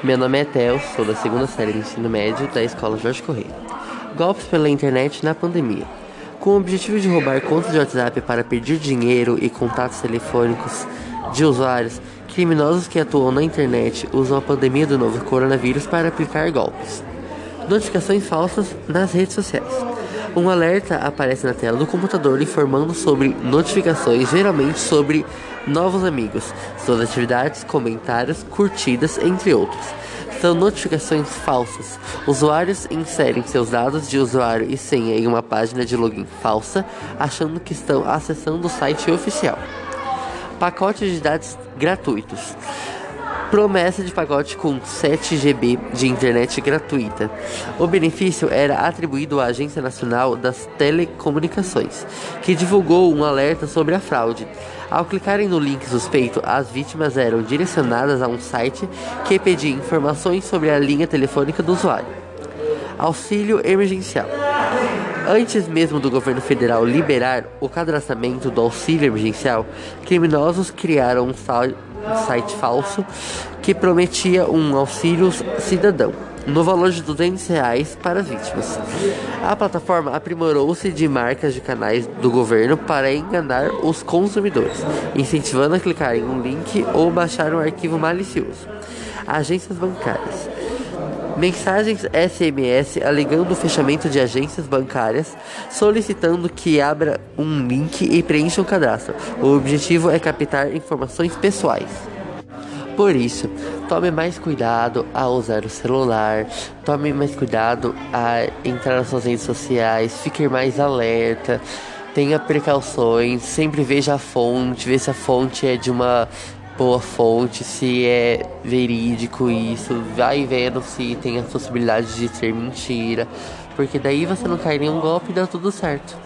Meu nome é Theo, sou da segunda série do ensino médio da escola Jorge Correia. Golpes pela internet na pandemia. Com o objetivo de roubar contas de WhatsApp para pedir dinheiro e contatos telefônicos de usuários, criminosos que atuam na internet usam a pandemia do novo coronavírus para aplicar golpes. Notificações falsas nas redes sociais. Um alerta aparece na tela do computador informando sobre notificações, geralmente sobre novos amigos, suas atividades, comentários, curtidas, entre outros. São notificações falsas. Usuários inserem seus dados de usuário e senha em uma página de login falsa, achando que estão acessando o site oficial. Pacote de dados gratuitos. Promessa de pacote com 7 GB de internet gratuita. O benefício era atribuído à Agência Nacional das Telecomunicações, que divulgou um alerta sobre a fraude. Ao clicarem no link suspeito, as vítimas eram direcionadas a um site que pedia informações sobre a linha telefônica do usuário. Auxílio emergencial. Antes mesmo do governo federal liberar o cadastramento do auxílio emergencial, criminosos criaram um site falso que prometia um auxílio cidadão no valor de 200 reais para as vítimas. A plataforma aprimorou-se de marcas de canais do governo para enganar os consumidores, incentivando a clicar em um link ou baixar um arquivo malicioso. Agências bancárias. Mensagens SMS alegando o fechamento de agências bancárias, solicitando que abra um link e preencha um cadastro. O objetivo é captar informações pessoais. Por isso, tome mais cuidado ao usar o celular, tome mais cuidado a entrar nas suas redes sociais, fique mais alerta, tenha precauções, sempre veja a fonte, veja se a fonte é de uma boa fonte, se é verídico isso, vai vendo se tem a possibilidade de ser mentira, porque daí você não cai nenhum golpe e dá tudo certo.